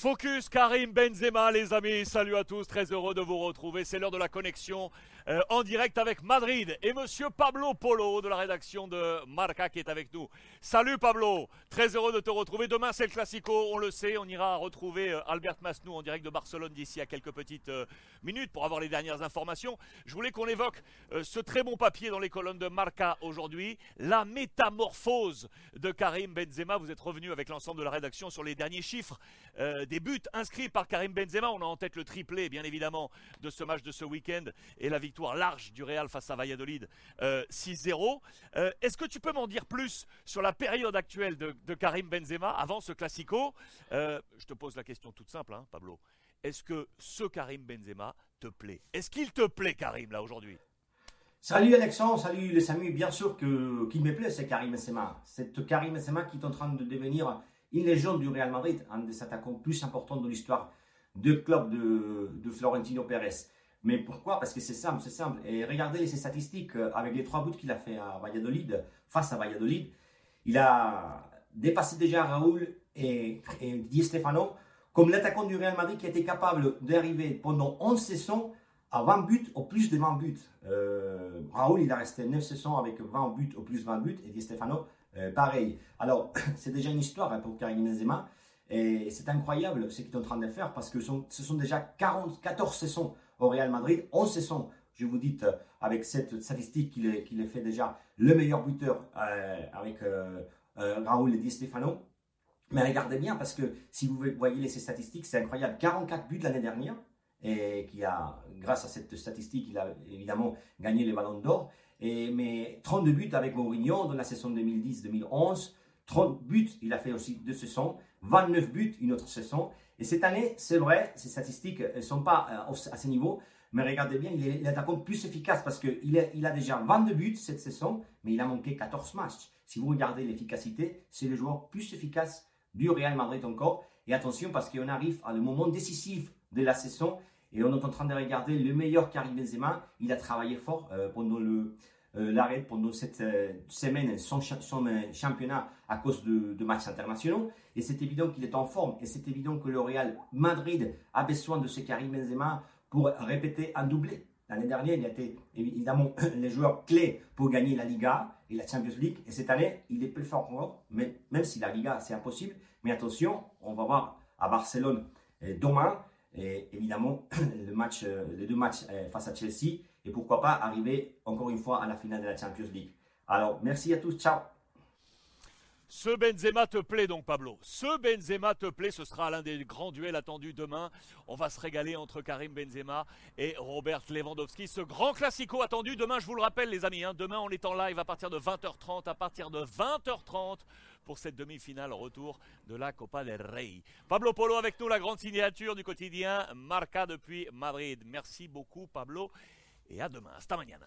Focus Karim Benzema, les amis. Salut à tous, très heureux de vous retrouver. C'est l'heure de la connexion euh, en direct avec Madrid et monsieur Pablo Polo de la rédaction de Marca qui est avec nous. Salut Pablo, très heureux de te retrouver. Demain c'est le Classico, on le sait. On ira retrouver euh, Albert Masnou en direct de Barcelone d'ici à quelques petites euh, minutes pour avoir les dernières informations. Je voulais qu'on évoque ce très bon papier dans les colonnes de Marca aujourd'hui, la métamorphose de Karim Benzema. Vous êtes revenu avec l'ensemble de la rédaction sur les derniers chiffres des buts inscrits par Karim Benzema. On a en tête le triplé, bien évidemment, de ce match de ce week-end et la victoire large du Real face à Valladolid 6-0. Euh, euh, est-ce que tu peux m'en dire plus sur la période actuelle de, Karim Benzema avant ce Classico? Euh, Je te pose la question toute simple, hein, Pablo. Est-ce que ce Karim Benzema te plaît? Est-ce qu'il te plaît, Karim, là, aujourd'hui? Salut Alexandre, salut les amis. Bien sûr qu'il me plaît, c'est Karim Benzema. C'est Karim Benzema qui est en train de devenir une légende du Real Madrid, un des attaquants plus importants de l'histoire du club de, Florentino Pérez. Mais pourquoi? Parce que c'est simple, c'est simple. Et regardez ses statistiques euh, avec les trois buts qu'il a fait à Valladolid, face à Valladolid. Il a dépassé déjà Raoul et, et Di Stefano comme l'attaquant du Real Madrid qui été capable d'arriver pendant 11 saisons à 20 buts au plus de 20 buts. Euh, Raoul, il a resté 9 saisons avec 20 buts au plus 20 buts et Di Stefano euh, pareil. Alors, c'est déjà une histoire hein, pour Karim Benzema. Et c'est incroyable ce qu'il est en train de faire parce que ce sont déjà 40, 14 saisons au Real Madrid, 11 saisons. Je vous dis, euh, avec cette statistique qu'il est, fait déjà le meilleur buteur euh, avec Raúl et Di Stefano. Mais regardez bien parce que si vous voyez ces statistiques, c'est incroyable. 44 buts l'année dernière et qui a, grâce à cette statistique, il a évidemment gagné les ballons d'or. Mais 32 buts avec Mourinho dans la saison 2010-2011. 30 buts, il a fait aussi deux saisons. 29 buts une autre saison. Et cette année, c'est vrai, ces statistiques ne sont pas euh, à ce niveau. Mais regardez bien, il est l'attaquant plus efficace parce qu'il il a déjà 22 buts cette saison, mais il a manqué 14 matchs. Si vous regardez l'efficacité, c'est le joueur plus efficace du Real Madrid encore. Et attention parce qu'on arrive à le moment décisif de la saison et on est en train de regarder le meilleur Karim Benzema. Il a travaillé fort euh, pendant le euh, l'arrêt pendant cette euh, semaine son, son championnat à cause de, matchs internationaux. Et c'est évident qu'il est en forme. Et c'est évident que le Real Madrid a besoin de ce Karim Benzema pour répéter un doublé. L'année dernière, il été évidemment les joueurs clés pour gagner la Liga et la Champions League. Et cette année, il est plus fort encore, mais même si la Liga, c'est impossible. Mais attention, on va voir à Barcelone demain et évidemment le match, euh, les deux matchs euh, face à Chelsea et pourquoi pas arriver encore une fois à la finale de la Champions League. Alors merci à tous, ciao. Ce Benzema te plaît donc Pablo Ce Benzema te plaît, ce sera l'un des grands duels attendus demain. On va se régaler entre Karim Benzema et Robert Lewandowski. Ce grand classico attendu demain, je vous le rappelle les amis, hein, demain on est en live à partir de 20h30, à partir de 20h30 pour cette demi-finale retour de la Copa del Rey. Pablo Polo avec nous, la grande signature du quotidien Marca depuis Madrid. Merci beaucoup Pablo et à demain. Hasta mañana.